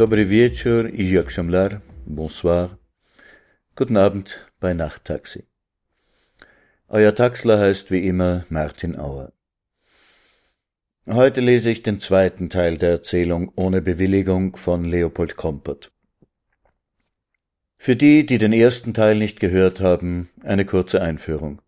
Dobry wieczór i akşamlar, bonsoir. Guten Abend bei Nachttaxi. Euer Taxler heißt wie immer Martin Auer. Heute lese ich den zweiten Teil der Erzählung Ohne Bewilligung von Leopold Kompert. Für die, die den ersten Teil nicht gehört haben, eine kurze Einführung.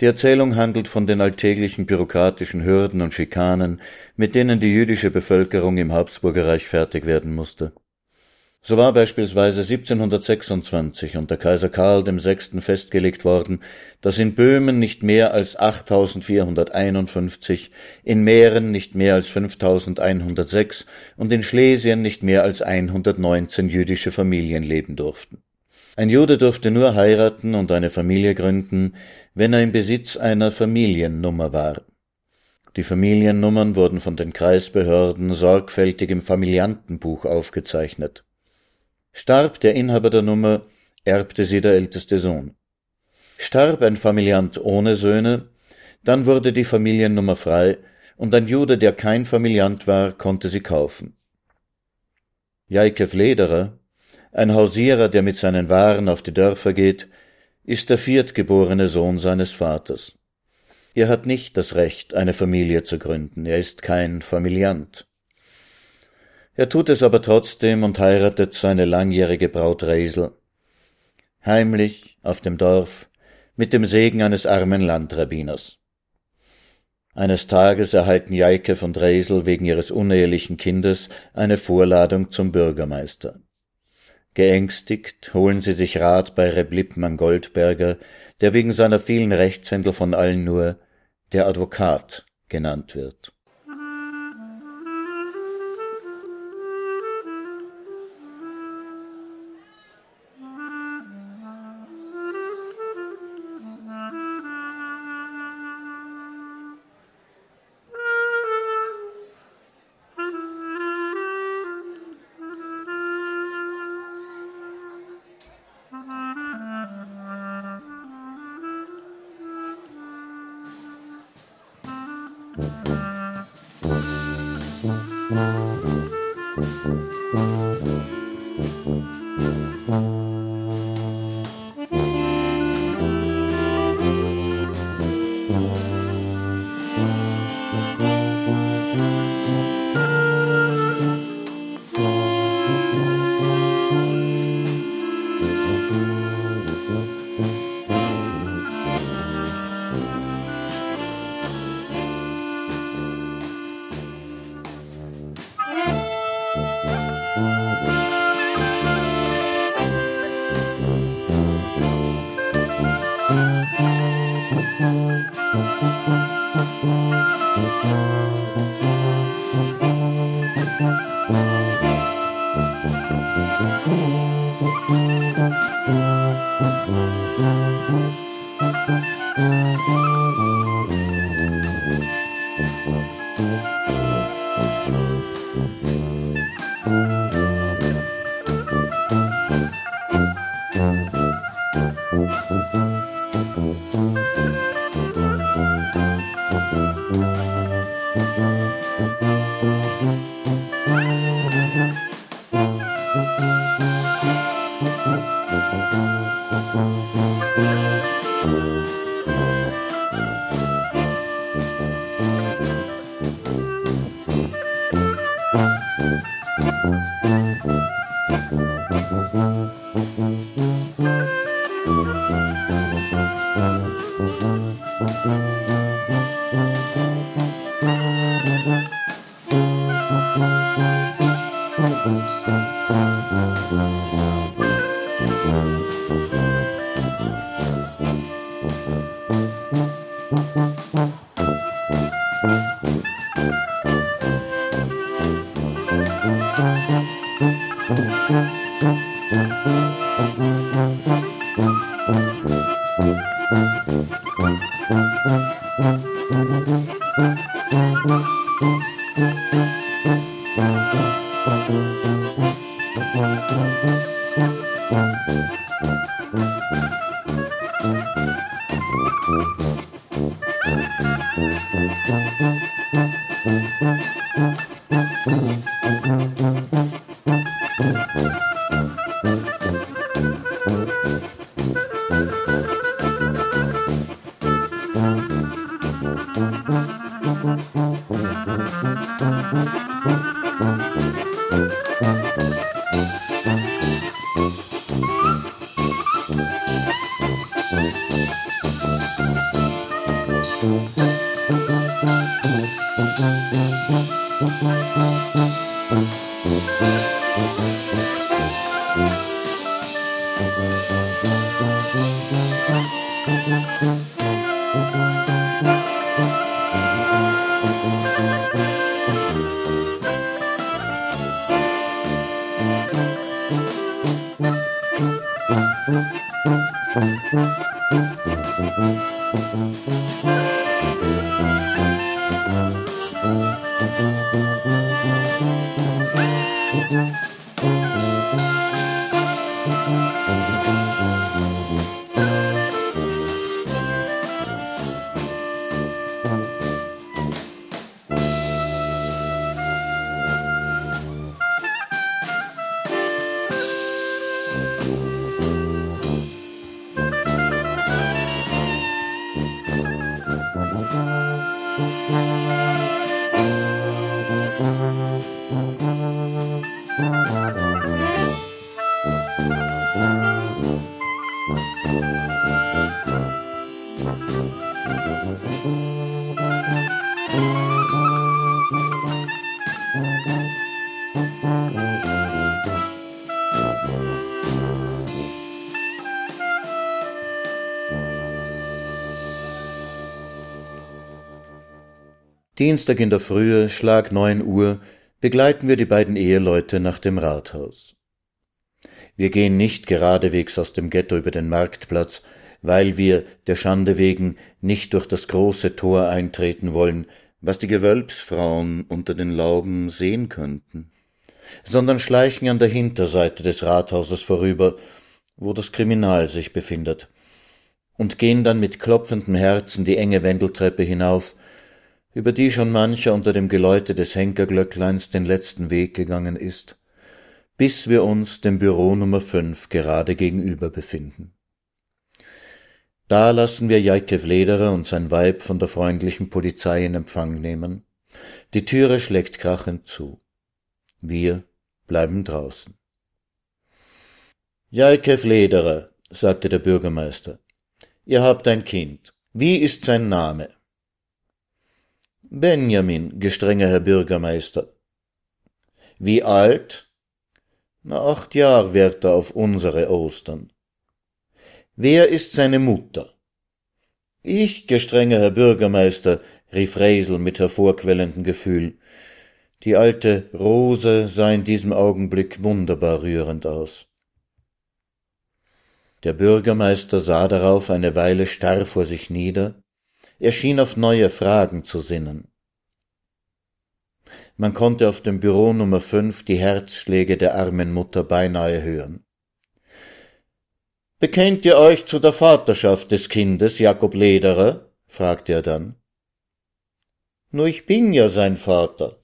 Die Erzählung handelt von den alltäglichen bürokratischen Hürden und Schikanen, mit denen die jüdische Bevölkerung im Habsburgerreich fertig werden musste. So war beispielsweise 1726 unter Kaiser Karl VI. festgelegt worden, dass in Böhmen nicht mehr als 8451, in Mähren nicht mehr als 5106 und in Schlesien nicht mehr als 119 jüdische Familien leben durften. Ein Jude durfte nur heiraten und eine Familie gründen, wenn er im Besitz einer Familiennummer war. Die Familiennummern wurden von den Kreisbehörden sorgfältig im Familiantenbuch aufgezeichnet. Starb der Inhaber der Nummer, erbte sie der älteste Sohn. Starb ein Familiant ohne Söhne, dann wurde die Familiennummer frei, und ein Jude, der kein Familiant war, konnte sie kaufen. Jaikev Lederer, ein Hausierer, der mit seinen Waren auf die Dörfer geht, ist der viertgeborene Sohn seines Vaters. Er hat nicht das Recht, eine Familie zu gründen, er ist kein Familiant. Er tut es aber trotzdem und heiratet seine langjährige Braut Resel. Heimlich, auf dem Dorf, mit dem Segen eines armen Landrabbiners. Eines Tages erhalten Jaikev und Resel wegen ihres unehelichen Kindes eine Vorladung zum Bürgermeister. Geängstigt holen sie sich Rat bei Reb Lippmann Goldberger, der wegen seiner vielen Rechtshändel von allen nur der Advokat genannt wird. Thank you. Dienstag in der Frühe, Schlag neun Uhr, begleiten wir die beiden Eheleute nach dem Rathaus. Wir gehen nicht geradewegs aus dem Ghetto über den Marktplatz, weil wir, der Schande wegen, nicht durch das große Tor eintreten wollen, was die Gewölbsfrauen unter den Lauben sehen könnten, sondern schleichen an der Hinterseite des Rathauses vorüber, wo das Kriminal sich befindet, und gehen dann mit klopfendem Herzen die enge Wendeltreppe hinauf, über die schon mancher unter dem Geläute des Henkerglöckleins den letzten Weg gegangen ist, bis wir uns dem Büro Nummer fünf gerade gegenüber befinden. Da lassen wir Jaikew Lederer und sein Weib von der freundlichen Polizei in Empfang nehmen. Die Türe schlägt krachend zu. Wir bleiben draußen. Jaikew Lederer, sagte der Bürgermeister, ihr habt ein Kind. Wie ist sein Name? Benjamin, gestrenger Herr Bürgermeister. Wie alt? Na, acht Jahr wird er auf unsere Ostern. Wer ist seine Mutter? Ich, gestrenger Herr Bürgermeister, rief Reisel mit hervorquellendem Gefühl. Die alte Rose sah in diesem Augenblick wunderbar rührend aus. Der Bürgermeister sah darauf eine Weile starr vor sich nieder, er schien auf neue Fragen zu sinnen. Man konnte auf dem Büro Nummer fünf die Herzschläge der armen Mutter beinahe hören. Bekennt ihr euch zu der Vaterschaft des Kindes, Jakob Lederer? fragte er dann. Nur ich bin ja sein Vater.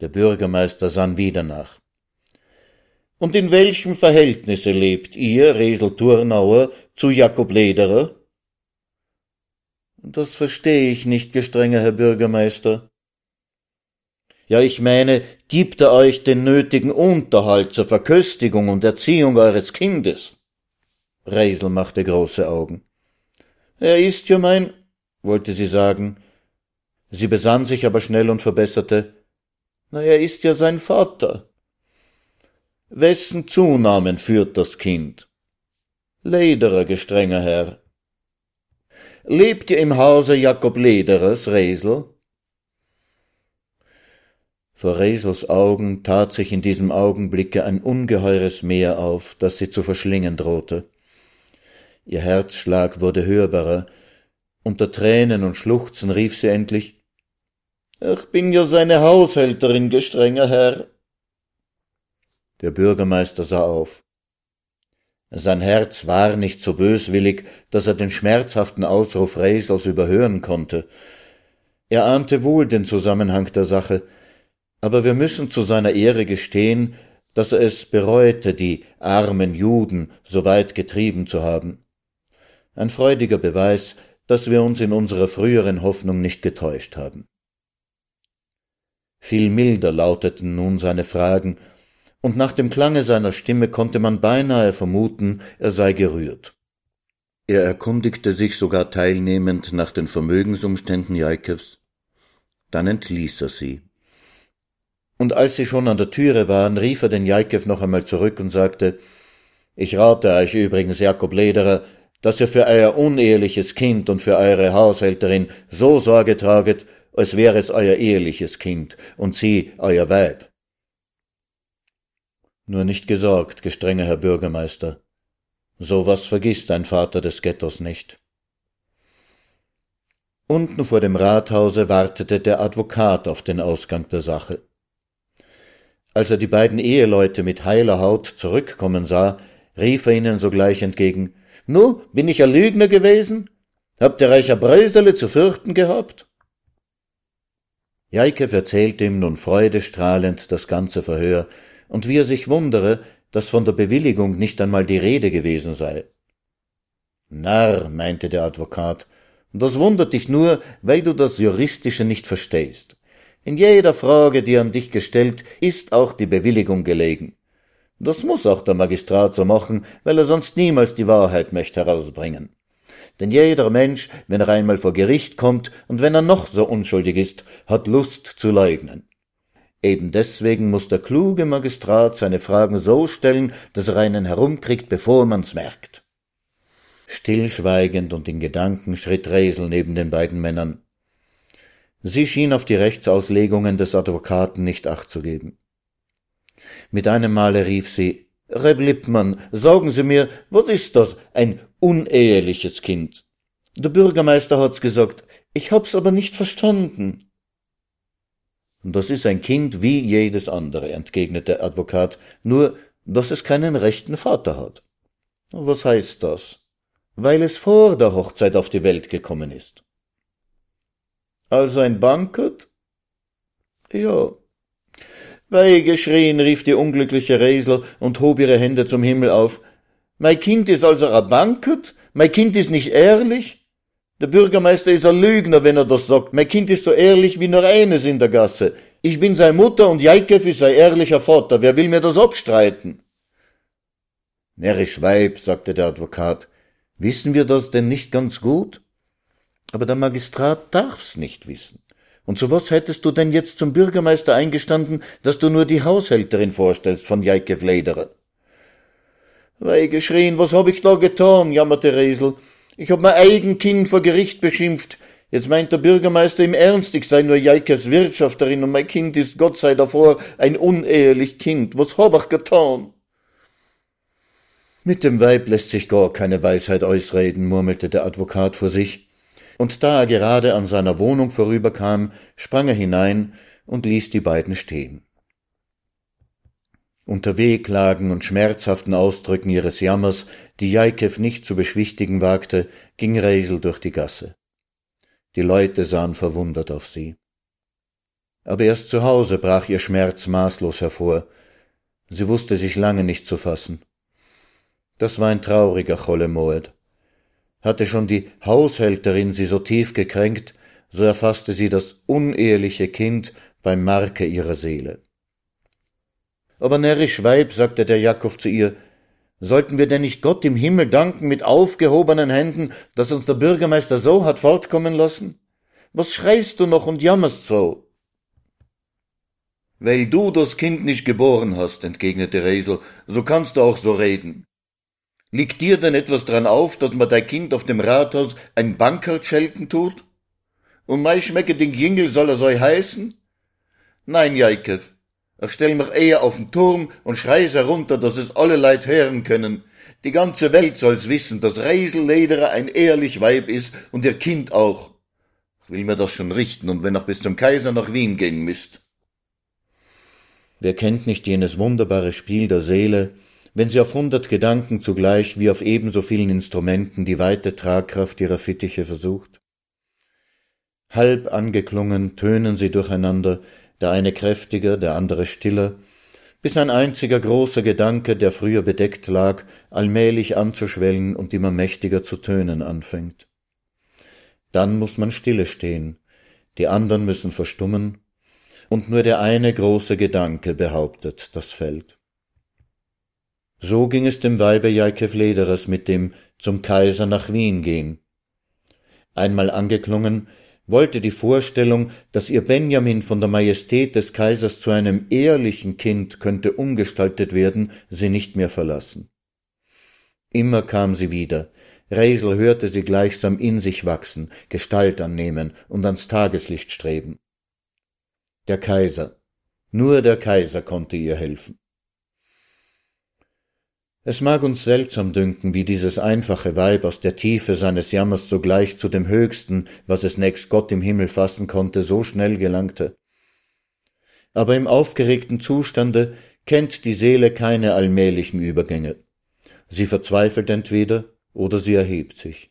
Der Bürgermeister sann wieder nach. Und in welchem Verhältnisse lebt ihr, Resel Turnauer, zu Jakob Lederer? Das verstehe ich nicht, gestrenger Herr Bürgermeister. Ja, ich meine, gibt er euch den nötigen Unterhalt zur Verköstigung und Erziehung eures Kindes? Reisel machte große Augen. Er ist ja mein, wollte sie sagen. Sie besann sich aber schnell und verbesserte, na, er ist ja sein Vater. Wessen Zunamen führt das Kind? Lederer, gestrenger Herr. Lebt ihr im Hause Jakob Lederers, Resel? Vor Resels Augen tat sich in diesem Augenblicke ein ungeheures Meer auf, das sie zu verschlingen drohte. Ihr Herzschlag wurde hörbarer, unter Tränen und Schluchzen rief sie endlich Ich bin ja seine Haushälterin, gestrenger Herr. Der Bürgermeister sah auf. Sein Herz war nicht so böswillig, dass er den schmerzhaften Ausruf Resels überhören konnte. Er ahnte wohl den Zusammenhang der Sache, aber wir müssen zu seiner Ehre gestehen, dass er es bereute, die armen Juden so weit getrieben zu haben. Ein freudiger Beweis, dass wir uns in unserer früheren Hoffnung nicht getäuscht haben. Viel milder lauteten nun seine Fragen, und nach dem Klange seiner Stimme konnte man beinahe vermuten, er sei gerührt. Er erkundigte sich sogar teilnehmend nach den Vermögensumständen Jaikevs, dann entließ er sie. Und als sie schon an der Türe waren, rief er den Jaikew noch einmal zurück und sagte, ich rate euch übrigens, Jakob Lederer, dass ihr für euer uneheliches Kind und für eure Haushälterin so Sorge traget, als wäre es euer eheliches Kind und sie euer Weib. Nur nicht gesorgt, gestrenger Herr Bürgermeister. So was vergisst ein Vater des Ghettos nicht. Unten vor dem Rathause wartete der Advokat auf den Ausgang der Sache. Als er die beiden Eheleute mit heiler Haut zurückkommen sah, rief er ihnen sogleich entgegen Nu, bin ich ein Lügner gewesen? Habt ihr ein Brösele zu fürchten gehabt? Jaikew erzählte ihm nun freudestrahlend das ganze Verhör und wie er sich wundere, dass von der Bewilligung nicht einmal die Rede gewesen sei. Narr, meinte der Advokat, das wundert dich nur, weil du das Juristische nicht verstehst. In jeder Frage, die an dich gestellt, ist auch die Bewilligung gelegen. Das muss auch der Magistrat so machen, weil er sonst niemals die Wahrheit möchte herausbringen. Denn jeder Mensch, wenn er einmal vor Gericht kommt und wenn er noch so unschuldig ist, hat Lust zu leugnen. Eben deswegen muss der kluge Magistrat seine Fragen so stellen, dass er einen herumkriegt, bevor man's merkt. Stillschweigend und in Gedanken schritt Resel neben den beiden Männern. Sie schien auf die Rechtsauslegungen des Advokaten nicht acht zu geben. Mit einem Male rief sie Reb Lippmann, sagen Sie mir, was ist das, ein uneheliches Kind? Der Bürgermeister hat's gesagt, ich hab's aber nicht verstanden. Das ist ein Kind wie jedes andere, entgegnete der Advokat, nur dass es keinen rechten Vater hat. Was heißt das? Weil es vor der Hochzeit auf die Welt gekommen ist. Also ein Bankert? Ja. Wei geschrien, rief die unglückliche Resel und hob ihre Hände zum Himmel auf. Mein Kind ist also ein Bankert? Mein Kind ist nicht ehrlich? Der Bürgermeister ist ein Lügner, wenn er das sagt. Mein Kind ist so ehrlich wie nur eines in der Gasse. Ich bin seine Mutter und Jaikev ist sein ehrlicher Vater. Wer will mir das abstreiten? Närrisch Weib, sagte der Advokat. Wissen wir das denn nicht ganz gut? Aber der Magistrat darf's nicht wissen. Und zu was hättest du denn jetzt zum Bürgermeister eingestanden, dass du nur die Haushälterin vorstellst von Jaikev Lederer? Wei geschrien, was hab ich da getan, jammerte Resel. Ich hab mein eigen Kind vor Gericht beschimpft. Jetzt meint der Bürgermeister im Ernst, ich sei nur Jaikes Wirtschafterin und mein Kind ist, Gott sei davor, ein unehelich Kind. Was hab ich getan? Mit dem Weib lässt sich gar keine Weisheit ausreden, murmelte der Advokat vor sich. Und da er gerade an seiner Wohnung vorüberkam, sprang er hinein und ließ die beiden stehen. Unter Wehklagen und schmerzhaften Ausdrücken ihres Jammers, die Jaikew nicht zu beschwichtigen wagte, ging Reisel durch die Gasse. Die Leute sahen verwundert auf sie. Aber erst zu Hause brach ihr Schmerz maßlos hervor. Sie wusste sich lange nicht zu fassen. Das war ein trauriger Cholemoed. Hatte schon die Haushälterin sie so tief gekränkt, so erfasste sie das uneheliche Kind beim Marke ihrer Seele. Aber närrisch Weib, sagte der Jakob zu ihr, sollten wir denn nicht Gott im Himmel danken mit aufgehobenen Händen, dass uns der Bürgermeister so hat fortkommen lassen? Was schreist du noch und jammerst so? Weil du das Kind nicht geboren hast, entgegnete Resel, so kannst du auch so reden. Liegt dir denn etwas dran auf, dass man dein Kind auf dem Rathaus ein Bankert schelten tut? Und mei schmecke den Jingel soll er so heißen? Nein, Jaikew, ich stell mich eher auf den Turm und schrei's herunter, dass es alle Leid hören können. Die ganze Welt soll's wissen, dass Reisellederer ein ehrlich Weib ist und ihr Kind auch. Ich will mir das schon richten und wenn noch bis zum Kaiser nach Wien gehen müsst. Wer kennt nicht jenes wunderbare Spiel der Seele, wenn sie auf hundert Gedanken zugleich wie auf ebenso vielen Instrumenten die weite Tragkraft ihrer Fittiche versucht? Halb angeklungen tönen sie durcheinander, der eine kräftiger, der andere stiller, bis ein einziger großer Gedanke, der früher bedeckt lag, allmählich anzuschwellen und immer mächtiger zu tönen anfängt. Dann muss man stille stehen, die anderen müssen verstummen, und nur der eine große Gedanke behauptet das Feld. So ging es dem Weibe Jaikew Lederers mit dem zum Kaiser nach Wien gehen. Einmal angeklungen, wollte die Vorstellung, dass ihr Benjamin von der Majestät des Kaisers zu einem ehrlichen Kind könnte umgestaltet werden, sie nicht mehr verlassen. Immer kam sie wieder, Resel hörte sie gleichsam in sich wachsen, Gestalt annehmen und ans Tageslicht streben. Der Kaiser, nur der Kaiser konnte ihr helfen. Es mag uns seltsam dünken, wie dieses einfache Weib aus der Tiefe seines Jammers sogleich zu dem Höchsten, was es nächst Gott im Himmel fassen konnte, so schnell gelangte. Aber im aufgeregten Zustande kennt die Seele keine allmählichen Übergänge. Sie verzweifelt entweder oder sie erhebt sich.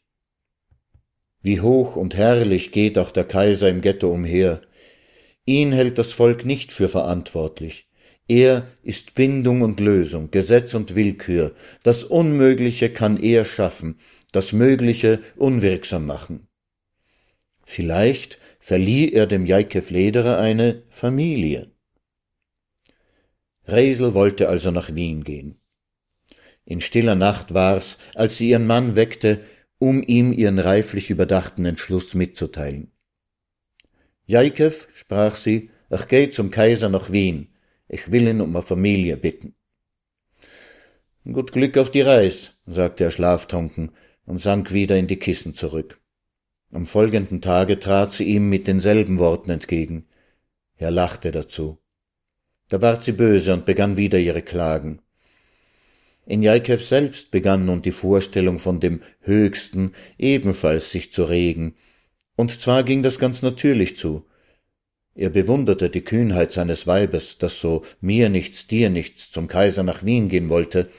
Wie hoch und herrlich geht auch der Kaiser im Ghetto umher. Ihn hält das Volk nicht für verantwortlich. Er ist Bindung und Lösung, Gesetz und Willkür. Das Unmögliche kann er schaffen, das Mögliche unwirksam machen. Vielleicht verlieh er dem Jaikew Lederer eine Familie. Resel wollte also nach Wien gehen. In stiller Nacht war's, als sie ihren Mann weckte, um ihm ihren reiflich überdachten Entschluss mitzuteilen. Jaikew, sprach sie, ach geh zum Kaiser nach Wien, ich will ihn um eine Familie bitten. Gut Glück auf die Reis, sagte er schlaftrunken und sank wieder in die Kissen zurück. Am folgenden Tage trat sie ihm mit denselben Worten entgegen. Er lachte dazu. Da ward sie böse und begann wieder ihre Klagen. In Jaikew selbst begann nun die Vorstellung von dem Höchsten ebenfalls sich zu regen, und zwar ging das ganz natürlich zu, er bewunderte die Kühnheit seines Weibes, das so mir nichts, dir nichts zum Kaiser nach Wien gehen wollte,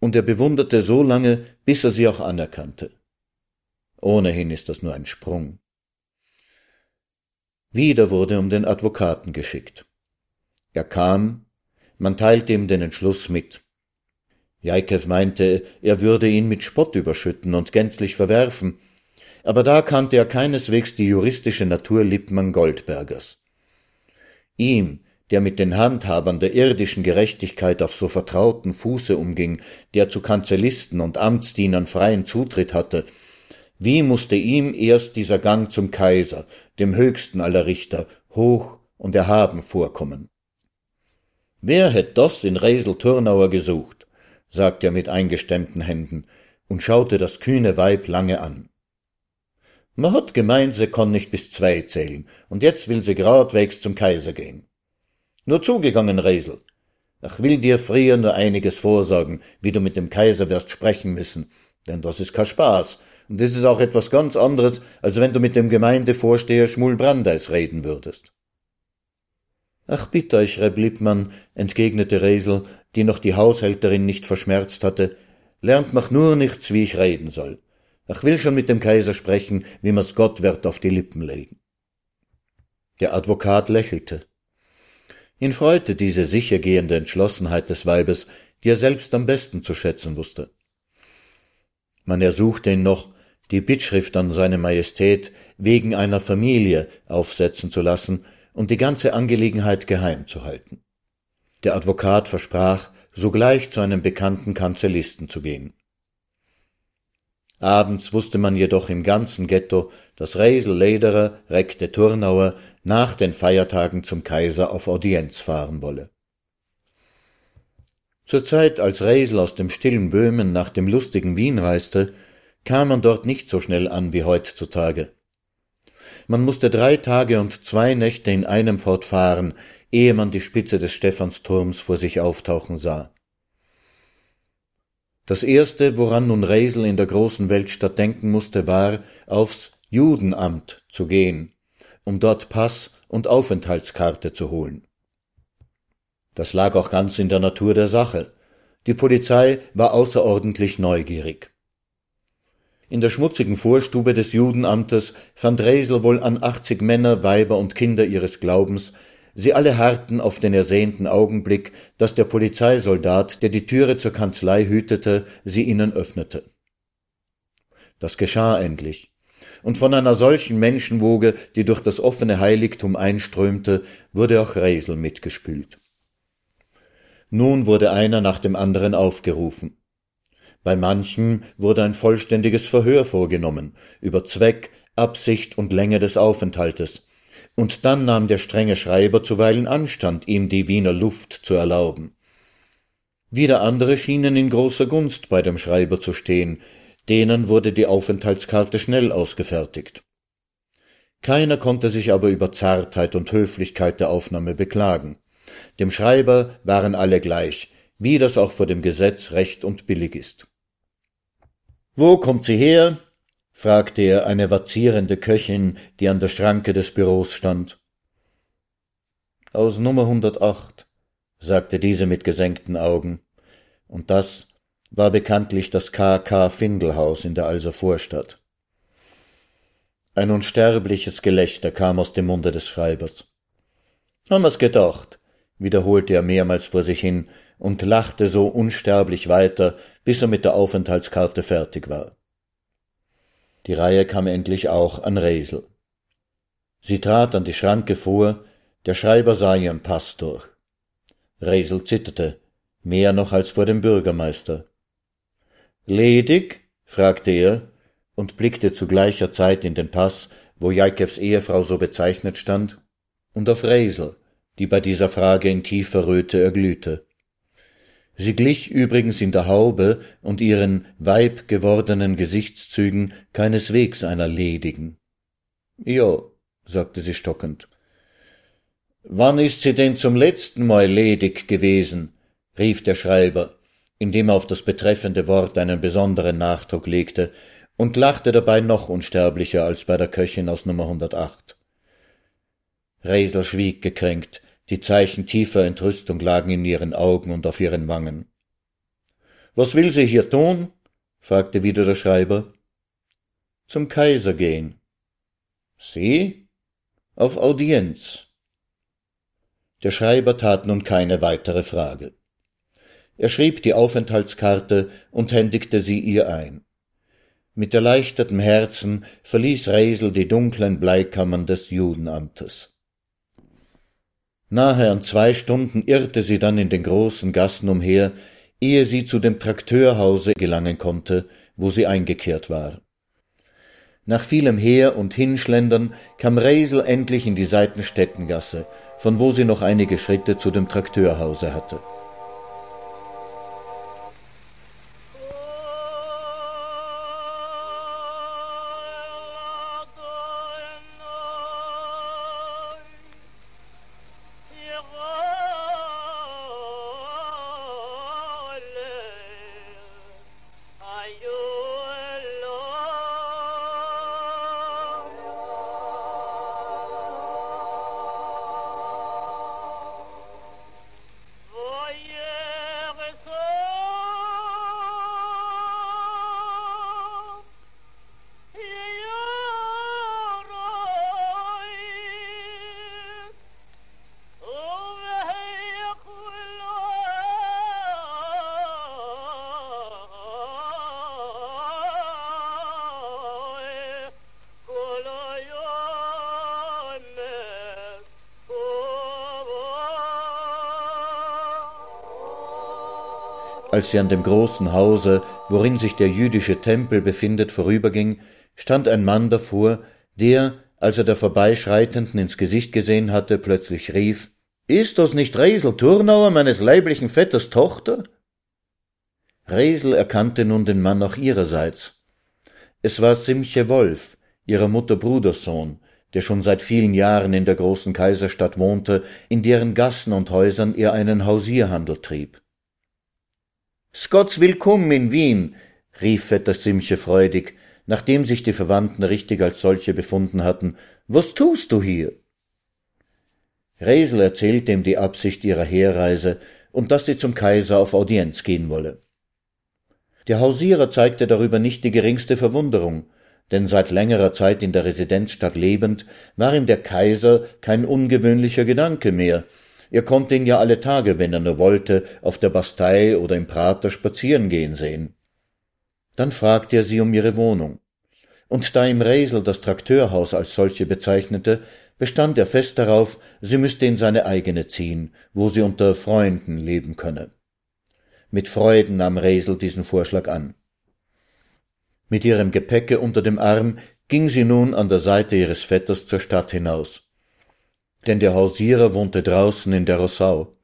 und er bewunderte so lange, bis er sie auch anerkannte. Ohnehin ist das nur ein Sprung. Wieder wurde um den Advokaten geschickt. Er kam, man teilte ihm den Entschluss mit. Jaikew meinte, er würde ihn mit Spott überschütten und gänzlich verwerfen, aber da kannte er keineswegs die juristische Natur Lippmann Goldbergers. Ihm, der mit den Handhabern der irdischen Gerechtigkeit auf so vertrauten Fuße umging, der zu Kanzellisten und Amtsdienern freien Zutritt hatte, wie musste ihm erst dieser Gang zum Kaiser, dem höchsten aller Richter, hoch und erhaben vorkommen. Wer hätt das in Resel Turnauer gesucht? sagte er mit eingestemmten Händen und schaute das kühne Weib lange an. Man hat gemeint, sie kann nicht bis zwei zählen, und jetzt will sie gradwegs zum Kaiser gehen. Nur zugegangen, Resel. Ich will dir früher nur einiges vorsagen, wie du mit dem Kaiser wirst sprechen müssen, denn das ist kein Spaß, und das ist auch etwas ganz anderes, als wenn du mit dem Gemeindevorsteher Schmul Brandeis reden würdest. Ach, bitte euch, Reb Lippmann, entgegnete Resel, die noch die Haushälterin nicht verschmerzt hatte, lernt mach nur nichts, wie ich reden soll. Ich will schon mit dem Kaiser sprechen, wie mir's Gott wird auf die Lippen legen. Der Advokat lächelte. Ihn freute diese sichergehende Entschlossenheit des Weibes, die er selbst am besten zu schätzen wusste. Man ersuchte ihn noch, die Bittschrift an seine Majestät wegen einer Familie aufsetzen zu lassen und die ganze Angelegenheit geheim zu halten. Der Advokat versprach, sogleich zu einem bekannten Kanzellisten zu gehen. Abends wusste man jedoch im ganzen Ghetto, dass Reisel Lederer, Rekte Turnauer nach den Feiertagen zum Kaiser auf Audienz fahren wolle. Zur Zeit, als Reisel aus dem stillen Böhmen nach dem lustigen Wien reiste, kam man dort nicht so schnell an wie heutzutage. Man musste drei Tage und zwei Nächte in einem fortfahren, ehe man die Spitze des Stephansturms vor sich auftauchen sah. Das erste, woran nun Reisel in der großen Weltstadt denken musste, war, aufs Judenamt zu gehen, um dort Pass und Aufenthaltskarte zu holen. Das lag auch ganz in der Natur der Sache. Die Polizei war außerordentlich neugierig. In der schmutzigen Vorstube des Judenamtes fand Resel wohl an achtzig Männer, Weiber und Kinder ihres Glaubens, sie alle harrten auf den ersehnten Augenblick, dass der Polizeisoldat, der die Türe zur Kanzlei hütete, sie ihnen öffnete. Das geschah endlich und von einer solchen Menschenwoge, die durch das offene Heiligtum einströmte, wurde auch Resel mitgespült. Nun wurde einer nach dem anderen aufgerufen. Bei manchen wurde ein vollständiges Verhör vorgenommen über Zweck, Absicht und Länge des Aufenthaltes, und dann nahm der strenge Schreiber zuweilen Anstand, ihm die Wiener Luft zu erlauben. Wieder andere schienen in großer Gunst bei dem Schreiber zu stehen, denen wurde die Aufenthaltskarte schnell ausgefertigt. Keiner konnte sich aber über Zartheit und Höflichkeit der Aufnahme beklagen. Dem Schreiber waren alle gleich, wie das auch vor dem Gesetz recht und billig ist. Wo kommt sie her? Fragte er eine vazierende Köchin, die an der Schranke des Büros stand. Aus Nummer 108, sagte diese mit gesenkten Augen. Und das war bekanntlich das K.K. Findelhaus in der Alser Vorstadt. Ein unsterbliches Gelächter kam aus dem Munde des Schreibers. Haben wir's gedacht, wiederholte er mehrmals vor sich hin und lachte so unsterblich weiter, bis er mit der Aufenthaltskarte fertig war. Die Reihe kam endlich auch an Resel. Sie trat an die Schranke vor, der Schreiber sah ihren Pass durch. Resel zitterte, mehr noch als vor dem Bürgermeister. Ledig? fragte er und blickte zu gleicher Zeit in den Pass, wo Jaikevs Ehefrau so bezeichnet stand, und auf Resel, die bei dieser Frage in tiefer Röte erglühte. Sie glich übrigens in der Haube und ihren weib gewordenen Gesichtszügen keineswegs einer ledigen. Ja, sagte sie stockend. Wann ist sie denn zum letzten Mal ledig gewesen? rief der Schreiber indem er auf das betreffende Wort einen besonderen Nachdruck legte und lachte dabei noch unsterblicher als bei der Köchin aus Nummer 108. Resel schwieg gekränkt, die Zeichen tiefer Entrüstung lagen in ihren Augen und auf ihren Wangen. Was will sie hier tun? fragte wieder der Schreiber. Zum Kaiser gehen. Sie? Auf Audienz. Der Schreiber tat nun keine weitere Frage. Er schrieb die Aufenthaltskarte und händigte sie ihr ein. Mit erleichtertem Herzen verließ Resel die dunklen Bleikammern des Judenamtes. Nahe an zwei Stunden irrte sie dann in den großen Gassen umher, ehe sie zu dem Trakteurhause gelangen konnte, wo sie eingekehrt war. Nach vielem Her- und Hinschlendern kam Resel endlich in die Seitenstättengasse, von wo sie noch einige Schritte zu dem Trakteurhause hatte. Als sie an dem großen Hause, worin sich der jüdische Tempel befindet, vorüberging, stand ein Mann davor, der, als er der Vorbeischreitenden ins Gesicht gesehen hatte, plötzlich rief Ist das nicht Resel Turnauer, meines leiblichen Vetters Tochter? Resel erkannte nun den Mann auch ihrerseits. Es war Simche Wolf, ihrer Mutter Brudersohn, der schon seit vielen Jahren in der großen Kaiserstadt wohnte, in deren Gassen und Häusern er einen Hausierhandel trieb. Scotts Willkommen in Wien, rief Vetter Simche freudig, nachdem sich die Verwandten richtig als solche befunden hatten. Was tust du hier? Resel erzählte ihm die Absicht ihrer Herreise und dass sie zum Kaiser auf Audienz gehen wolle. Der Hausierer zeigte darüber nicht die geringste Verwunderung, denn seit längerer Zeit in der Residenzstadt lebend, war ihm der Kaiser kein ungewöhnlicher Gedanke mehr. Er konnte ihn ja alle Tage, wenn er nur wollte, auf der Bastei oder im Prater spazieren gehen sehen. Dann fragte er sie um ihre Wohnung. Und da ihm Resel das Trakteurhaus als solche bezeichnete, bestand er fest darauf, sie müsste in seine eigene ziehen, wo sie unter Freunden leben könne. Mit Freuden nahm Resel diesen Vorschlag an. Mit ihrem Gepäcke unter dem Arm ging sie nun an der Seite ihres Vetters zur Stadt hinaus. Denn der Hausierer wohnte draußen in der Rossau.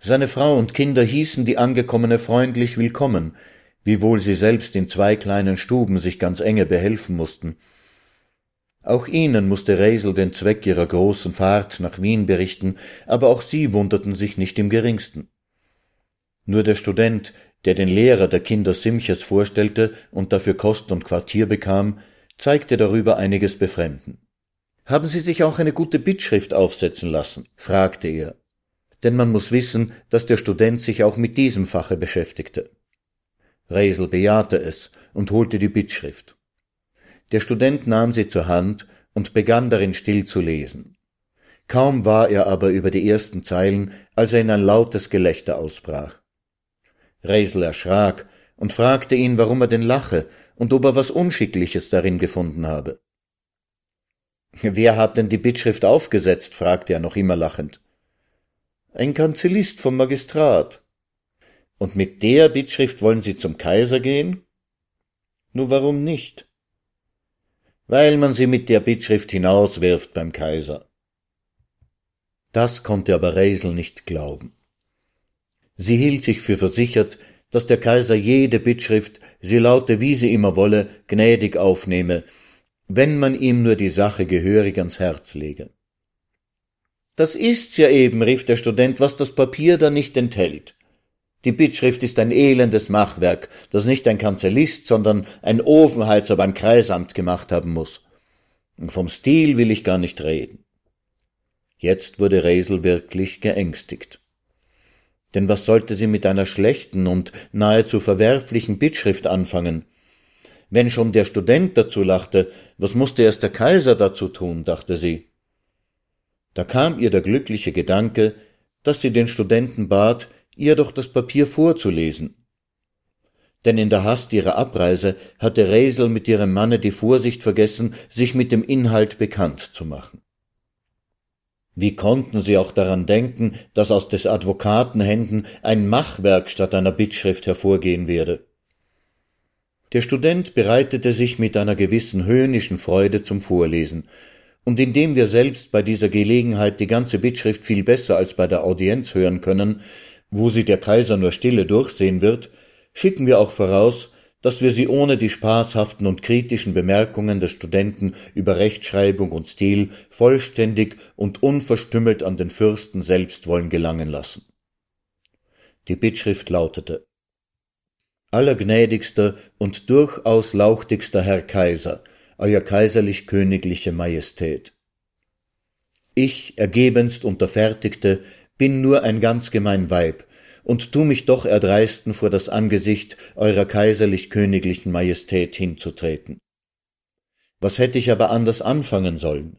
Seine Frau und Kinder hießen die Angekommene freundlich willkommen, wiewohl sie selbst in zwei kleinen Stuben sich ganz enge behelfen mussten. Auch ihnen musste Resel den Zweck ihrer großen Fahrt nach Wien berichten, aber auch sie wunderten sich nicht im geringsten. Nur der Student, der den Lehrer der Kinder Simches vorstellte und dafür Kost und Quartier bekam, zeigte darüber einiges Befremden. Haben Sie sich auch eine gute Bittschrift aufsetzen lassen? fragte er. Denn man muss wissen, dass der Student sich auch mit diesem Fache beschäftigte. Resel bejahte es und holte die Bittschrift. Der Student nahm sie zur Hand und begann darin still zu lesen. Kaum war er aber über die ersten Zeilen, als er in ein lautes Gelächter ausbrach. Resel erschrak und fragte ihn, warum er denn lache und ob er was Unschickliches darin gefunden habe. Wer hat denn die Bittschrift aufgesetzt? fragte er noch immer lachend. Ein Kanzellist vom Magistrat. Und mit der Bittschrift wollen Sie zum Kaiser gehen? Nur warum nicht? Weil man sie mit der Bittschrift hinauswirft beim Kaiser. Das konnte aber Resel nicht glauben. Sie hielt sich für versichert, dass der Kaiser jede Bittschrift, sie laute wie sie immer wolle, gnädig aufnehme, wenn man ihm nur die Sache gehörig ans Herz lege. Das ist's ja eben, rief der Student, was das Papier da nicht enthält. Die Bittschrift ist ein elendes Machwerk, das nicht ein Kanzellist, sondern ein Ofenheizer beim Kreisamt gemacht haben muss. Vom Stil will ich gar nicht reden. Jetzt wurde Resel wirklich geängstigt. Denn was sollte sie mit einer schlechten und nahezu verwerflichen Bittschrift anfangen? Wenn schon der Student dazu lachte, was musste erst der Kaiser dazu tun, dachte sie. Da kam ihr der glückliche Gedanke, dass sie den Studenten bat, ihr doch das Papier vorzulesen. Denn in der Hast ihrer Abreise hatte Resel mit ihrem Manne die Vorsicht vergessen, sich mit dem Inhalt bekannt zu machen. Wie konnten sie auch daran denken, dass aus des Advokaten Händen ein Machwerk statt einer Bittschrift hervorgehen werde? Der Student bereitete sich mit einer gewissen höhnischen Freude zum Vorlesen, und indem wir selbst bei dieser Gelegenheit die ganze Bittschrift viel besser als bei der Audienz hören können, wo sie der Kaiser nur stille durchsehen wird, schicken wir auch voraus, dass wir sie ohne die spaßhaften und kritischen Bemerkungen des Studenten über Rechtschreibung und Stil vollständig und unverstümmelt an den Fürsten selbst wollen gelangen lassen. Die Bittschrift lautete Allergnädigster und durchaus lauchtigster Herr Kaiser, Euer kaiserlich königliche Majestät. Ich, ergebenst Unterfertigte, bin nur ein ganz gemein Weib, und tu mich doch erdreisten, vor das Angesicht eurer kaiserlich königlichen Majestät hinzutreten. Was hätte ich aber anders anfangen sollen?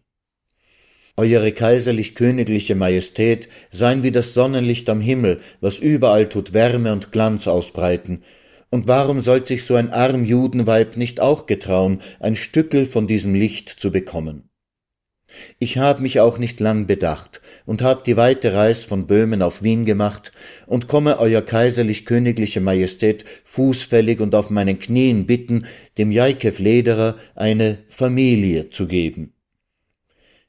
Eure kaiserlich königliche Majestät seien wie das Sonnenlicht am Himmel, was überall tut Wärme und Glanz ausbreiten, und warum sollt sich so ein arm Judenweib nicht auch getrauen, ein Stückel von diesem Licht zu bekommen? Ich hab mich auch nicht lang bedacht und hab die weite Reis von Böhmen auf Wien gemacht und komme Euer kaiserlich königliche Majestät fußfällig und auf meinen Knien bitten, dem Jaikew Lederer eine Familie zu geben.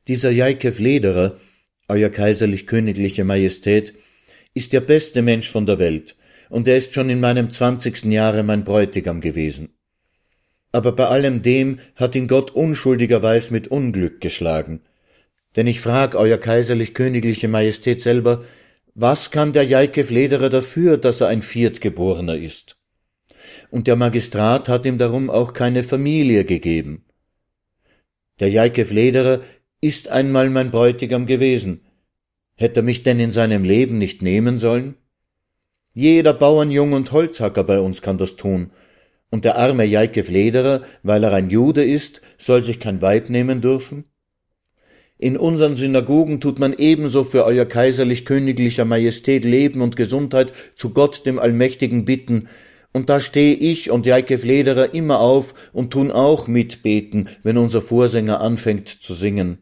Dieser Jaikew Lederer, Euer kaiserlich königliche Majestät, ist der beste Mensch von der Welt, und er ist schon in meinem zwanzigsten Jahre mein Bräutigam gewesen aber bei allem dem hat ihn Gott unschuldigerweis mit Unglück geschlagen. Denn ich frag Euer kaiserlich königliche Majestät selber, was kann der Jaikew Lederer dafür, dass er ein Viertgeborener ist? Und der Magistrat hat ihm darum auch keine Familie gegeben. Der Jaikew Lederer ist einmal mein Bräutigam gewesen. Hätte er mich denn in seinem Leben nicht nehmen sollen? Jeder Bauernjung und Holzhacker bei uns kann das tun, und der arme Jaike Flederer, weil er ein Jude ist, soll sich kein Weib nehmen dürfen? In unseren Synagogen tut man ebenso für euer kaiserlich königlicher Majestät Leben und Gesundheit zu Gott dem Allmächtigen bitten, und da stehe ich und Jaike Flederer immer auf und tun auch mitbeten, wenn unser Vorsänger anfängt zu singen.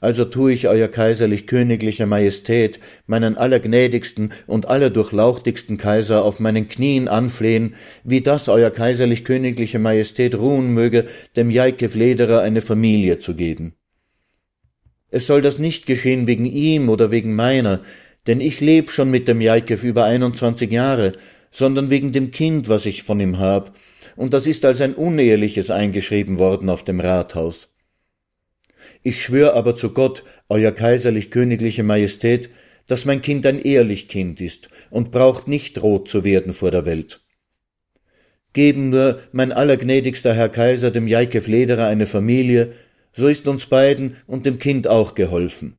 Also tue ich Euer kaiserlich königlicher Majestät, meinen allergnädigsten und allerdurchlauchtigsten Kaiser auf meinen Knien anflehen, wie das Euer kaiserlich königliche Majestät ruhen möge, dem Jaike Flederer eine Familie zu geben. Es soll das nicht geschehen wegen ihm oder wegen meiner, denn ich leb schon mit dem Jaikev über 21 Jahre, sondern wegen dem Kind, was ich von ihm hab, und das ist als ein uneheliches eingeschrieben worden auf dem Rathaus. Ich schwör aber zu Gott, Euer kaiserlich königliche Majestät, dass mein Kind ein ehrlich Kind ist und braucht nicht rot zu werden vor der Welt. Geben nur, mein allergnädigster Herr Kaiser, dem Jaike Flederer eine Familie, so ist uns beiden und dem Kind auch geholfen.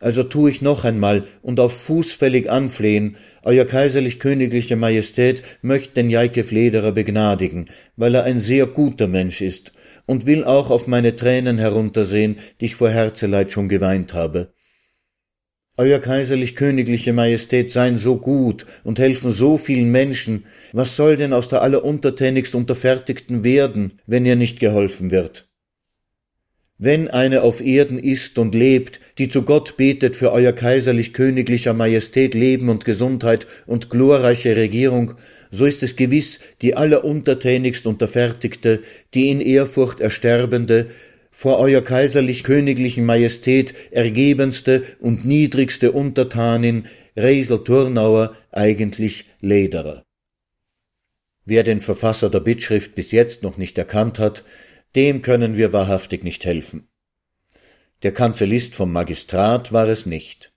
Also tu ich noch einmal und auf fußfällig anflehen, Euer kaiserlich königliche Majestät möcht den Jaike Flederer begnadigen, weil er ein sehr guter Mensch ist und will auch auf meine Tränen heruntersehen, die ich vor Herzeleid schon geweint habe. Euer kaiserlich königliche Majestät seien so gut und helfen so vielen Menschen, was soll denn aus der alleruntertänigst Unterfertigten werden, wenn ihr nicht geholfen wird? Wenn eine auf Erden ist und lebt, die zu Gott betet für euer kaiserlich königlicher Majestät Leben und Gesundheit und glorreiche Regierung, so ist es gewiss die alleruntertänigst Unterfertigte, die in Ehrfurcht ersterbende, vor euer kaiserlich königlichen Majestät ergebenste und niedrigste Untertanin, Resel Turnauer, eigentlich Lederer. Wer den Verfasser der Bittschrift bis jetzt noch nicht erkannt hat, dem können wir wahrhaftig nicht helfen. Der Kanzellist vom Magistrat war es nicht.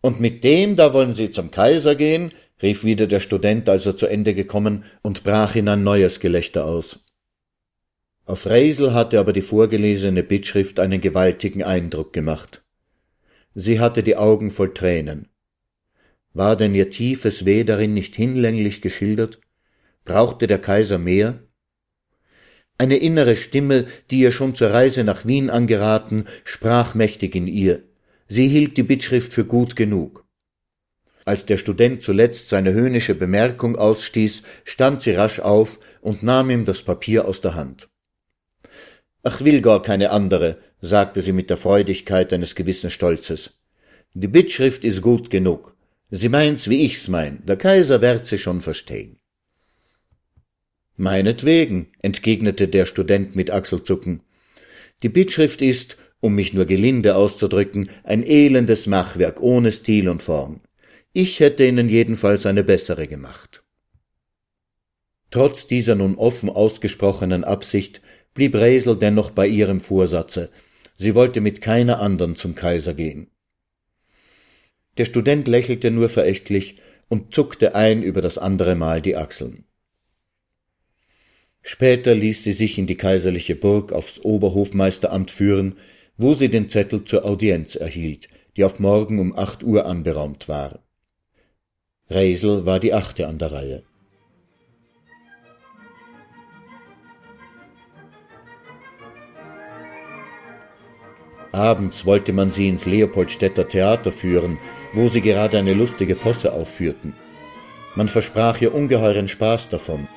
Und mit dem da wollen Sie zum Kaiser gehen? Rief wieder der Student, als er zu Ende gekommen, und brach in ein neues Gelächter aus. Auf Reisel hatte aber die vorgelesene Bittschrift einen gewaltigen Eindruck gemacht. Sie hatte die Augen voll Tränen. War denn ihr tiefes Weh darin nicht hinlänglich geschildert? Brauchte der Kaiser mehr? Eine innere Stimme, die ihr schon zur Reise nach Wien angeraten, sprach mächtig in ihr. Sie hielt die Bittschrift für gut genug. Als der Student zuletzt seine höhnische Bemerkung ausstieß, stand sie rasch auf und nahm ihm das Papier aus der Hand. Ach, will gar keine andere, sagte sie mit der Freudigkeit eines gewissen Stolzes. Die Bittschrift ist gut genug. Sie meint's, wie ich's mein. Der Kaiser wird sie schon verstehen. Meinetwegen, entgegnete der Student mit Achselzucken. Die Bittschrift ist, um mich nur gelinde auszudrücken, ein elendes Machwerk ohne Stil und Form. Ich hätte Ihnen jedenfalls eine bessere gemacht. Trotz dieser nun offen ausgesprochenen Absicht blieb Resel dennoch bei ihrem Vorsatze. Sie wollte mit keiner andern zum Kaiser gehen. Der Student lächelte nur verächtlich und zuckte ein über das andere Mal die Achseln. Später ließ sie sich in die kaiserliche Burg aufs Oberhofmeisteramt führen, wo sie den Zettel zur Audienz erhielt, die auf morgen um acht Uhr anberaumt war. Reisel war die achte an der Reihe. Abends wollte man sie ins Leopoldstädter Theater führen, wo sie gerade eine lustige Posse aufführten. Man versprach ihr ungeheuren Spaß davon,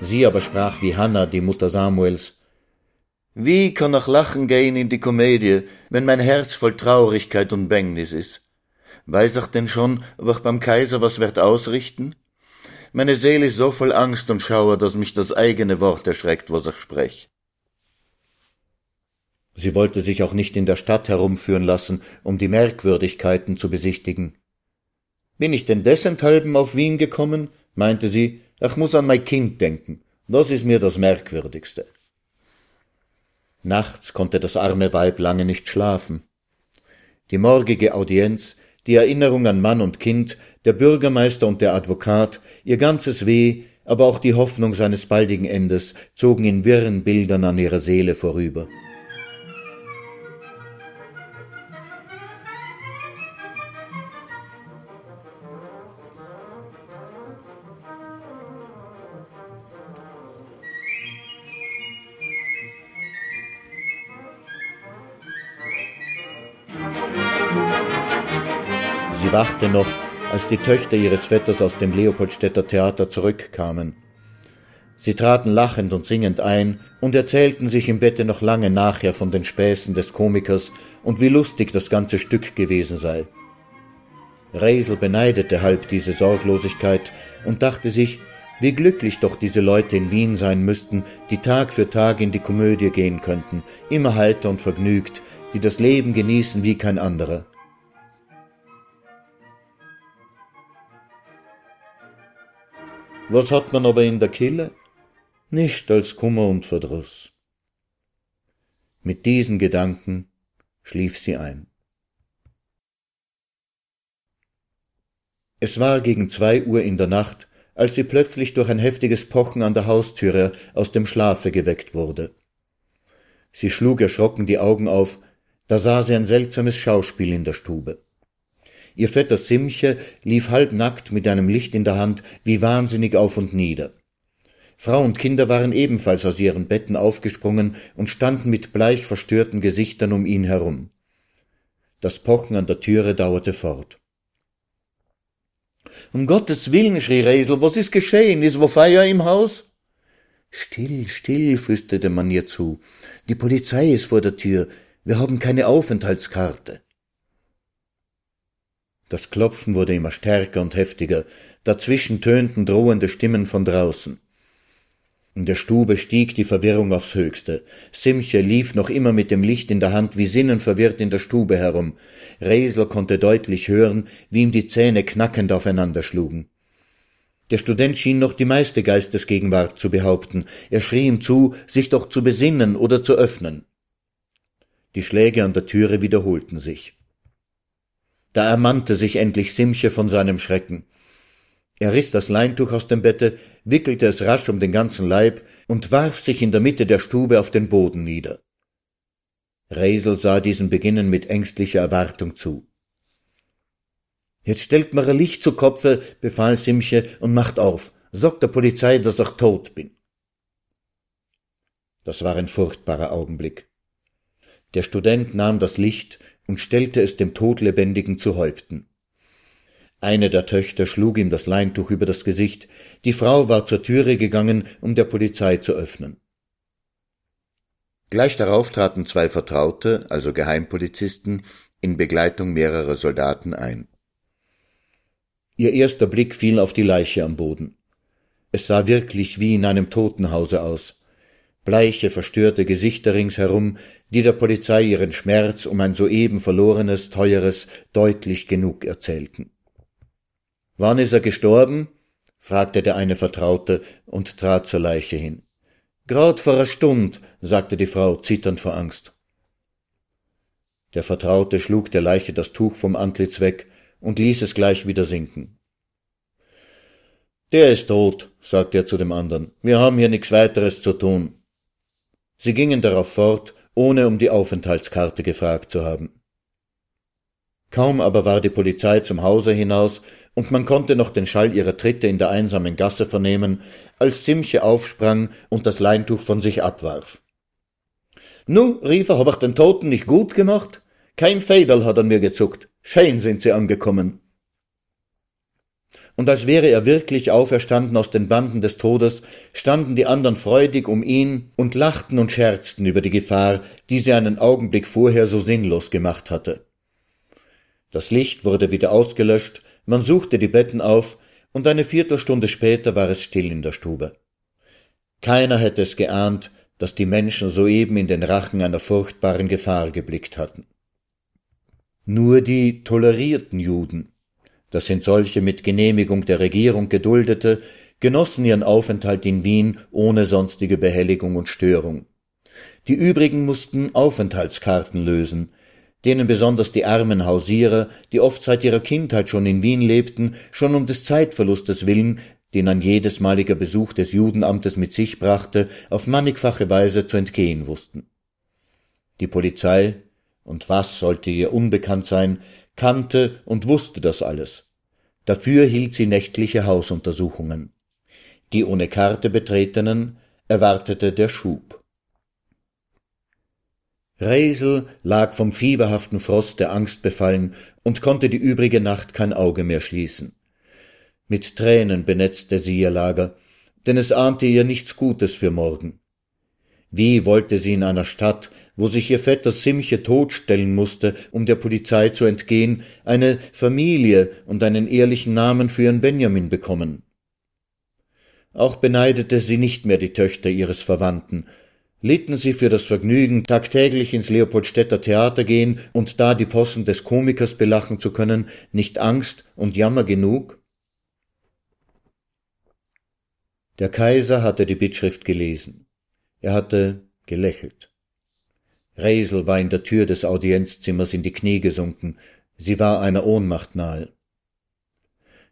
Sie aber sprach wie Hannah, die Mutter Samuels. Wie kann auch Lachen gehen in die Komödie, wenn mein Herz voll Traurigkeit und Bängnis ist? Weiß ich denn schon, ob ich beim Kaiser was werd ausrichten? Meine Seele ist so voll Angst und Schauer, dass mich das eigene Wort erschreckt, was ich sprech. Sie wollte sich auch nicht in der Stadt herumführen lassen, um die Merkwürdigkeiten zu besichtigen. Bin ich denn dessenthalben auf Wien gekommen? meinte sie, ich muss an mein Kind denken. Das ist mir das Merkwürdigste. Nachts konnte das arme Weib lange nicht schlafen. Die morgige Audienz, die Erinnerung an Mann und Kind, der Bürgermeister und der Advokat, ihr ganzes Weh, aber auch die Hoffnung seines baldigen Endes zogen in wirren Bildern an ihrer Seele vorüber. Sie wachte noch, als die Töchter ihres Vetters aus dem Leopoldstädter Theater zurückkamen. Sie traten lachend und singend ein und erzählten sich im Bette noch lange nachher von den Späßen des Komikers und wie lustig das ganze Stück gewesen sei. Reisel beneidete halb diese Sorglosigkeit und dachte sich, wie glücklich doch diese Leute in Wien sein müssten, die Tag für Tag in die Komödie gehen könnten, immer heiter und vergnügt, die das Leben genießen wie kein anderer. Was hat man aber in der Kille? Nicht als Kummer und Verdruss. Mit diesen Gedanken schlief sie ein. Es war gegen zwei Uhr in der Nacht, als sie plötzlich durch ein heftiges Pochen an der Haustüre aus dem Schlafe geweckt wurde. Sie schlug erschrocken die Augen auf, da sah sie ein seltsames Schauspiel in der Stube. Ihr Vetter Simche lief halbnackt mit einem Licht in der Hand wie wahnsinnig auf und nieder. Frau und Kinder waren ebenfalls aus ihren Betten aufgesprungen und standen mit bleich verstörten Gesichtern um ihn herum. Das Pochen an der Türe dauerte fort. Um Gottes Willen, schrie Resel, was ist geschehen? Ist wo Feier im Haus? Still, still, flüsterte man ihr zu. Die Polizei ist vor der Tür. Wir haben keine Aufenthaltskarte. Das Klopfen wurde immer stärker und heftiger. Dazwischen tönten drohende Stimmen von draußen. In der Stube stieg die Verwirrung aufs Höchste. Simche lief noch immer mit dem Licht in der Hand wie sinnenverwirrt in der Stube herum. Resel konnte deutlich hören, wie ihm die Zähne knackend aufeinander schlugen. Der Student schien noch die meiste Geistesgegenwart zu behaupten. Er schrie ihm zu, sich doch zu besinnen oder zu öffnen. Die Schläge an der Türe wiederholten sich. Da ermannte sich endlich Simche von seinem Schrecken. Er riss das Leintuch aus dem Bette, wickelte es rasch um den ganzen Leib und warf sich in der Mitte der Stube auf den Boden nieder. Reisel sah diesen Beginnen mit ängstlicher Erwartung zu. Jetzt stellt mir ein Licht zu Kopfe, befahl Simche, und macht auf. Sagt der Polizei, dass ich tot bin. Das war ein furchtbarer Augenblick. Der Student nahm das Licht und stellte es dem Todlebendigen zu Häupten. Eine der Töchter schlug ihm das Leintuch über das Gesicht, die Frau war zur Türe gegangen, um der Polizei zu öffnen. Gleich darauf traten zwei Vertraute, also Geheimpolizisten, in Begleitung mehrerer Soldaten ein. Ihr erster Blick fiel auf die Leiche am Boden. Es sah wirklich wie in einem Totenhause aus. Bleiche, verstörte Gesichter ringsherum, die der Polizei ihren Schmerz um ein soeben verlorenes, teures deutlich genug erzählten. Wann ist er gestorben? fragte der eine Vertraute und trat zur Leiche hin. Grad vor einer Stund, sagte die Frau zitternd vor Angst. Der Vertraute schlug der Leiche das Tuch vom Antlitz weg und ließ es gleich wieder sinken. Der ist tot, sagte er zu dem anderen. Wir haben hier nichts weiteres zu tun. Sie gingen darauf fort, ohne um die Aufenthaltskarte gefragt zu haben. Kaum aber war die Polizei zum Hause hinaus, und man konnte noch den Schall ihrer Tritte in der einsamen Gasse vernehmen, als Simche aufsprang und das Leintuch von sich abwarf. Nu, rief er, hab ich den Toten nicht gut gemacht? Kein Federl hat an mir gezuckt. Schön sind sie angekommen. Und als wäre er wirklich auferstanden aus den Banden des Todes, standen die anderen freudig um ihn und lachten und scherzten über die Gefahr, die sie einen Augenblick vorher so sinnlos gemacht hatte. Das Licht wurde wieder ausgelöscht, man suchte die Betten auf, und eine Viertelstunde später war es still in der Stube. Keiner hätte es geahnt, dass die Menschen soeben in den Rachen einer furchtbaren Gefahr geblickt hatten. Nur die tolerierten Juden, das sind solche mit Genehmigung der Regierung geduldete, genossen ihren Aufenthalt in Wien ohne sonstige Behelligung und Störung. Die übrigen mussten Aufenthaltskarten lösen, denen besonders die armen Hausierer, die oft seit ihrer Kindheit schon in Wien lebten, schon um des Zeitverlustes willen, den ein jedesmaliger Besuch des Judenamtes mit sich brachte, auf mannigfache Weise zu entgehen wussten. Die Polizei, und was sollte ihr unbekannt sein, kannte und wusste das alles. Dafür hielt sie nächtliche Hausuntersuchungen. Die ohne Karte Betretenen erwartete der Schub. Reisel lag vom fieberhaften Frost der Angst befallen und konnte die übrige Nacht kein Auge mehr schließen. Mit Tränen benetzte sie ihr Lager, denn es ahnte ihr nichts Gutes für morgen. Wie wollte sie in einer Stadt, wo sich ihr Vetter Simche totstellen musste, um der Polizei zu entgehen, eine Familie und einen ehrlichen Namen für ihren Benjamin bekommen? Auch beneidete sie nicht mehr die Töchter ihres Verwandten, litten sie für das Vergnügen, tagtäglich ins Leopoldstädter Theater gehen und da die Possen des Komikers belachen zu können, nicht Angst und Jammer genug? Der Kaiser hatte die Bittschrift gelesen. Er hatte gelächelt. Resel war in der Tür des Audienzzimmers in die Knie gesunken, sie war einer Ohnmacht nahe.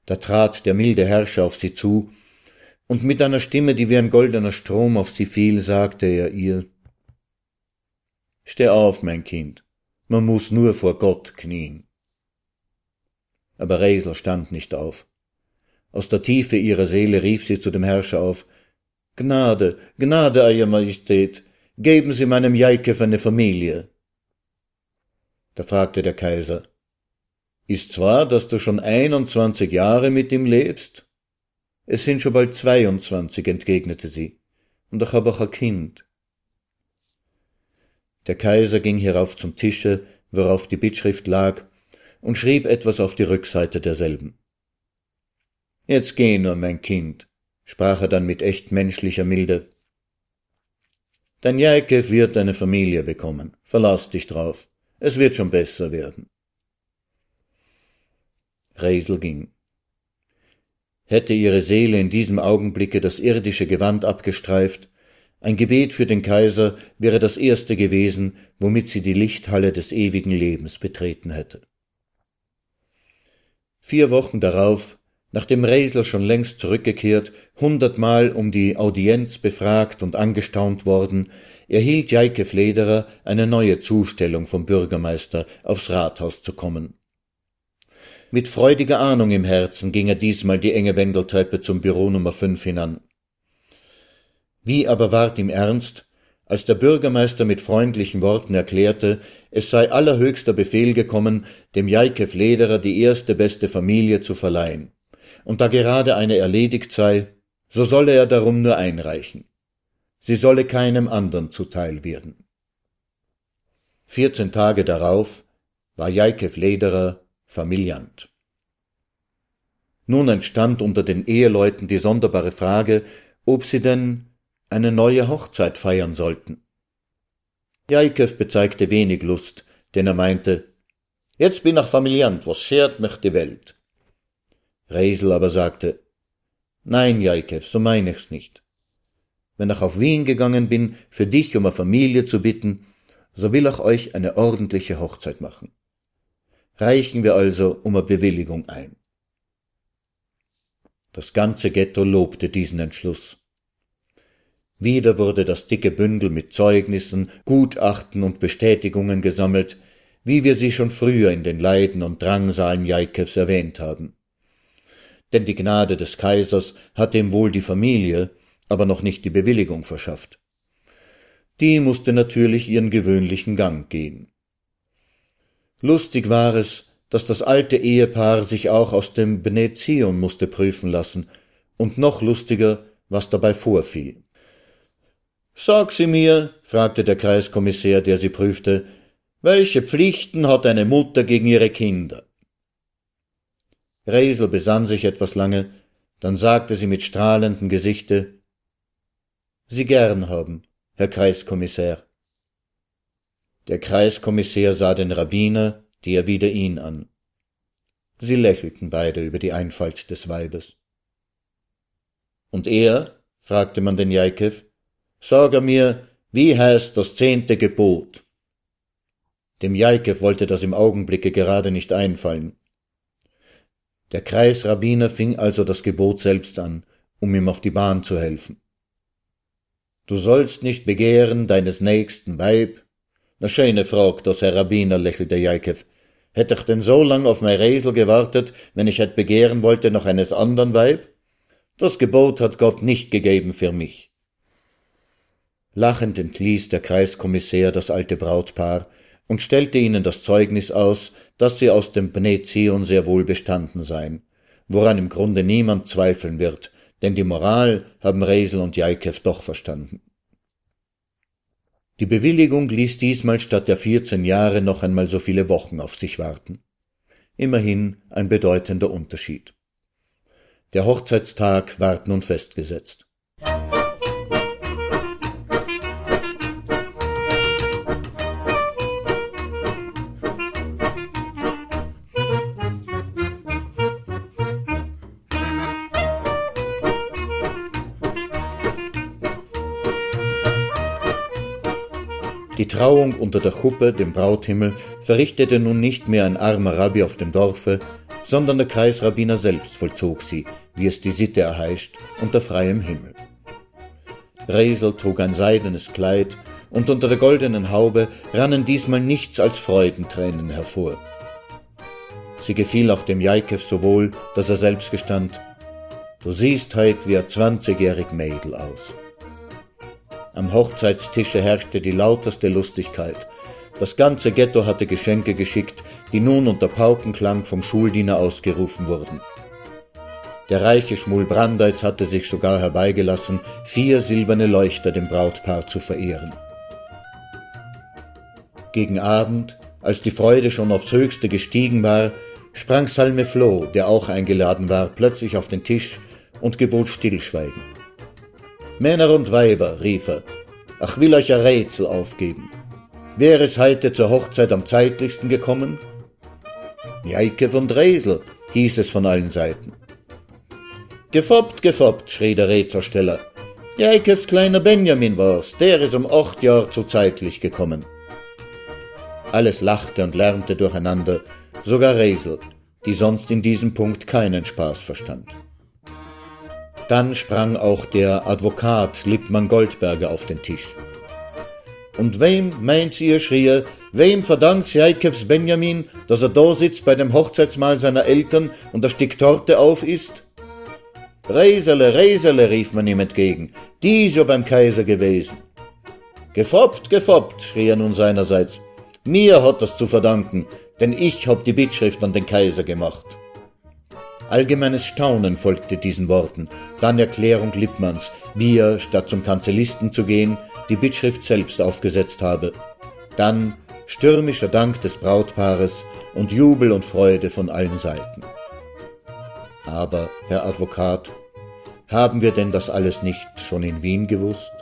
Da trat der milde Herrscher auf sie zu, und mit einer Stimme, die wie ein goldener Strom auf sie fiel, sagte er ihr Steh auf, mein Kind, man muss nur vor Gott knien. Aber Resel stand nicht auf. Aus der Tiefe ihrer Seele rief sie zu dem Herrscher auf Gnade, Gnade, Euer Majestät, geben Sie meinem Jaikow eine Familie. Da fragte der Kaiser Ist's wahr, dass du schon einundzwanzig Jahre mit ihm lebst? Es sind schon bald zweiundzwanzig, entgegnete sie, und ich habe auch ein Kind. Der Kaiser ging hierauf zum Tische, worauf die Bittschrift lag, und schrieb etwas auf die Rückseite derselben. Jetzt geh nur, mein Kind, sprach er dann mit echt menschlicher Milde. Dein Jaikow wird eine Familie bekommen, verlass dich drauf, es wird schon besser werden. Resel ging hätte ihre Seele in diesem Augenblicke das irdische Gewand abgestreift, ein Gebet für den Kaiser wäre das erste gewesen, womit sie die Lichthalle des ewigen Lebens betreten hätte. Vier Wochen darauf, nachdem Reisler schon längst zurückgekehrt, hundertmal um die Audienz befragt und angestaunt worden, erhielt Jaike Flederer eine neue Zustellung vom Bürgermeister, aufs Rathaus zu kommen. Mit freudiger Ahnung im Herzen ging er diesmal die enge Wendeltreppe zum Büro Nummer fünf hinan. Wie aber ward ihm ernst, als der Bürgermeister mit freundlichen Worten erklärte, es sei allerhöchster Befehl gekommen, dem Jaikew Lederer die erste beste Familie zu verleihen, und da gerade eine erledigt sei, so solle er darum nur einreichen. Sie solle keinem andern zuteil werden. Vierzehn Tage darauf war Jaikew Lederer Familiant. Nun entstand unter den Eheleuten die sonderbare Frage, ob sie denn eine neue Hochzeit feiern sollten. Jaikow bezeigte wenig Lust, denn er meinte, jetzt bin ich Familiant, was schert mich die Welt? Reisel aber sagte, nein, Jaikow, so mein ich's nicht. Wenn ich auf Wien gegangen bin, für dich um eine Familie zu bitten, so will ich euch eine ordentliche Hochzeit machen reichen wir also um eine Bewilligung ein. Das ganze Ghetto lobte diesen Entschluss. Wieder wurde das dicke Bündel mit Zeugnissen, Gutachten und Bestätigungen gesammelt, wie wir sie schon früher in den Leiden und Drangsalen Jaikows erwähnt haben. Denn die Gnade des Kaisers hatte ihm wohl die Familie, aber noch nicht die Bewilligung verschafft. Die musste natürlich ihren gewöhnlichen Gang gehen. Lustig war es, dass das alte Ehepaar sich auch aus dem Benezion musste prüfen lassen, und noch lustiger, was dabei vorfiel. Sag sie mir, fragte der Kreiskommissär, der sie prüfte, welche Pflichten hat eine Mutter gegen ihre Kinder? Resel besann sich etwas lange, dann sagte sie mit strahlendem Gesichte Sie gern haben, Herr Kreiskommissär. Der Kreiskommissär sah den Rabbiner, der wieder ihn an. Sie lächelten beide über die Einfalt des Weibes. Und er? fragte man den Jaikow. Sag er mir, wie heißt das zehnte Gebot? Dem Jaikow wollte das im Augenblicke gerade nicht einfallen. Der Kreisrabbiner fing also das Gebot selbst an, um ihm auf die Bahn zu helfen. Du sollst nicht begehren deines nächsten Weib, na schöne Frag, das Herr Rabbiner, lächelte Jaikow. Hätt ich denn so lang auf mein Resel gewartet, wenn ich hätt begehren wollte noch eines andern Weib? Das Gebot hat Gott nicht gegeben für mich. Lachend entließ der Kreiskommissär das alte Brautpaar und stellte ihnen das Zeugnis aus, dass sie aus dem Bne Zion sehr wohl bestanden seien, woran im Grunde niemand zweifeln wird, denn die Moral haben Resel und Jaikew doch verstanden. Die Bewilligung ließ diesmal statt der vierzehn Jahre noch einmal so viele Wochen auf sich warten. Immerhin ein bedeutender Unterschied. Der Hochzeitstag ward nun festgesetzt. Die Trauung unter der Kuppe, dem Brauthimmel, verrichtete nun nicht mehr ein armer Rabbi auf dem Dorfe, sondern der Kreisrabbiner selbst vollzog sie, wie es die Sitte erheischt, unter freiem Himmel. Resel trug ein seidenes Kleid, und unter der goldenen Haube rannen diesmal nichts als Freudentränen hervor. Sie gefiel auch dem Jaikew so wohl, dass er selbst gestand, Du siehst heut wie ein zwanzigjährig Mädel aus. Am Hochzeitstische herrschte die lauterste Lustigkeit. Das ganze Ghetto hatte Geschenke geschickt, die nun unter Paukenklang vom Schuldiener ausgerufen wurden. Der reiche Schmul Brandeis hatte sich sogar herbeigelassen, vier silberne Leuchter dem Brautpaar zu verehren. Gegen Abend, als die Freude schon aufs Höchste gestiegen war, sprang Salme Floh, der auch eingeladen war, plötzlich auf den Tisch und gebot Stillschweigen. Männer und Weiber, rief er, ach will euch ein Rätsel aufgeben. Wer ist heute zur Hochzeit am zeitlichsten gekommen? Jaike von Dresel, hieß es von allen Seiten. Gefoppt, gefoppt, schrie der Rätselsteller. Jaikes kleiner Benjamin war's, der ist um acht Jahr zu zeitlich gekommen. Alles lachte und lärmte durcheinander, sogar Resel, die sonst in diesem Punkt keinen Spaß verstand. Dann sprang auch der Advokat Lippmann Goldberger auf den Tisch. Und wem, meint ihr, schrie er, wem verdankt Jaikevs Benjamin, dass er da sitzt bei dem Hochzeitsmahl seiner Eltern und das Stück Torte auf isst? Resele, Resele, rief man ihm entgegen, die ist ja beim Kaiser gewesen. Gefoppt, gefoppt, schrie er nun seinerseits. Mir hat das zu verdanken, denn ich hab die Bittschrift an den Kaiser gemacht. Allgemeines Staunen folgte diesen Worten, dann Erklärung Lippmanns, wie er, statt zum Kanzellisten zu gehen, die Bittschrift selbst aufgesetzt habe. Dann stürmischer Dank des Brautpaares und Jubel und Freude von allen Seiten. Aber, Herr Advokat, haben wir denn das alles nicht schon in Wien gewusst?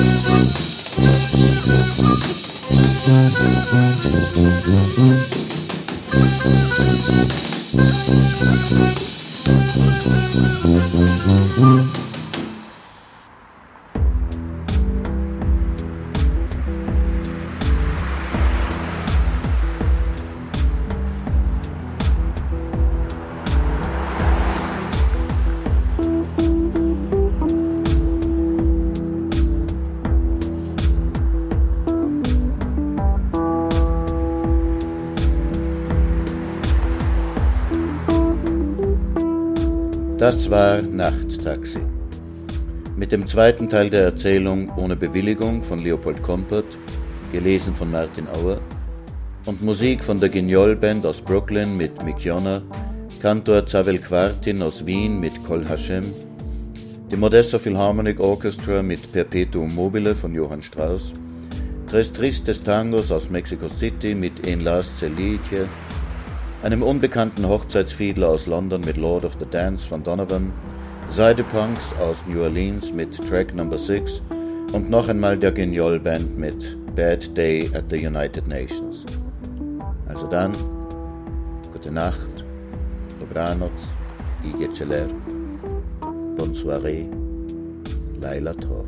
Das Mit dem zweiten Teil der Erzählung Ohne Bewilligung von Leopold Kompert, gelesen von Martin Auer, und Musik von der Guignol Band aus Brooklyn mit Mick Jonner, Kantor Zavel Quartin aus Wien mit Kol Hashem, dem Modesto Philharmonic Orchestra mit Perpetuum mobile von Johann Strauss, Tres Tristes Tangos aus Mexico City mit En Las Celicie, einem unbekannten Hochzeitsfiedler aus London mit Lord of the Dance von Donovan, Seidepunks aus New Orleans mit Track Number 6 und noch einmal der Guignol Band mit Bad Day at the United Nations. Also dann, gute Nacht, dobranoc, i celer, bonne soirée, Laila Tov.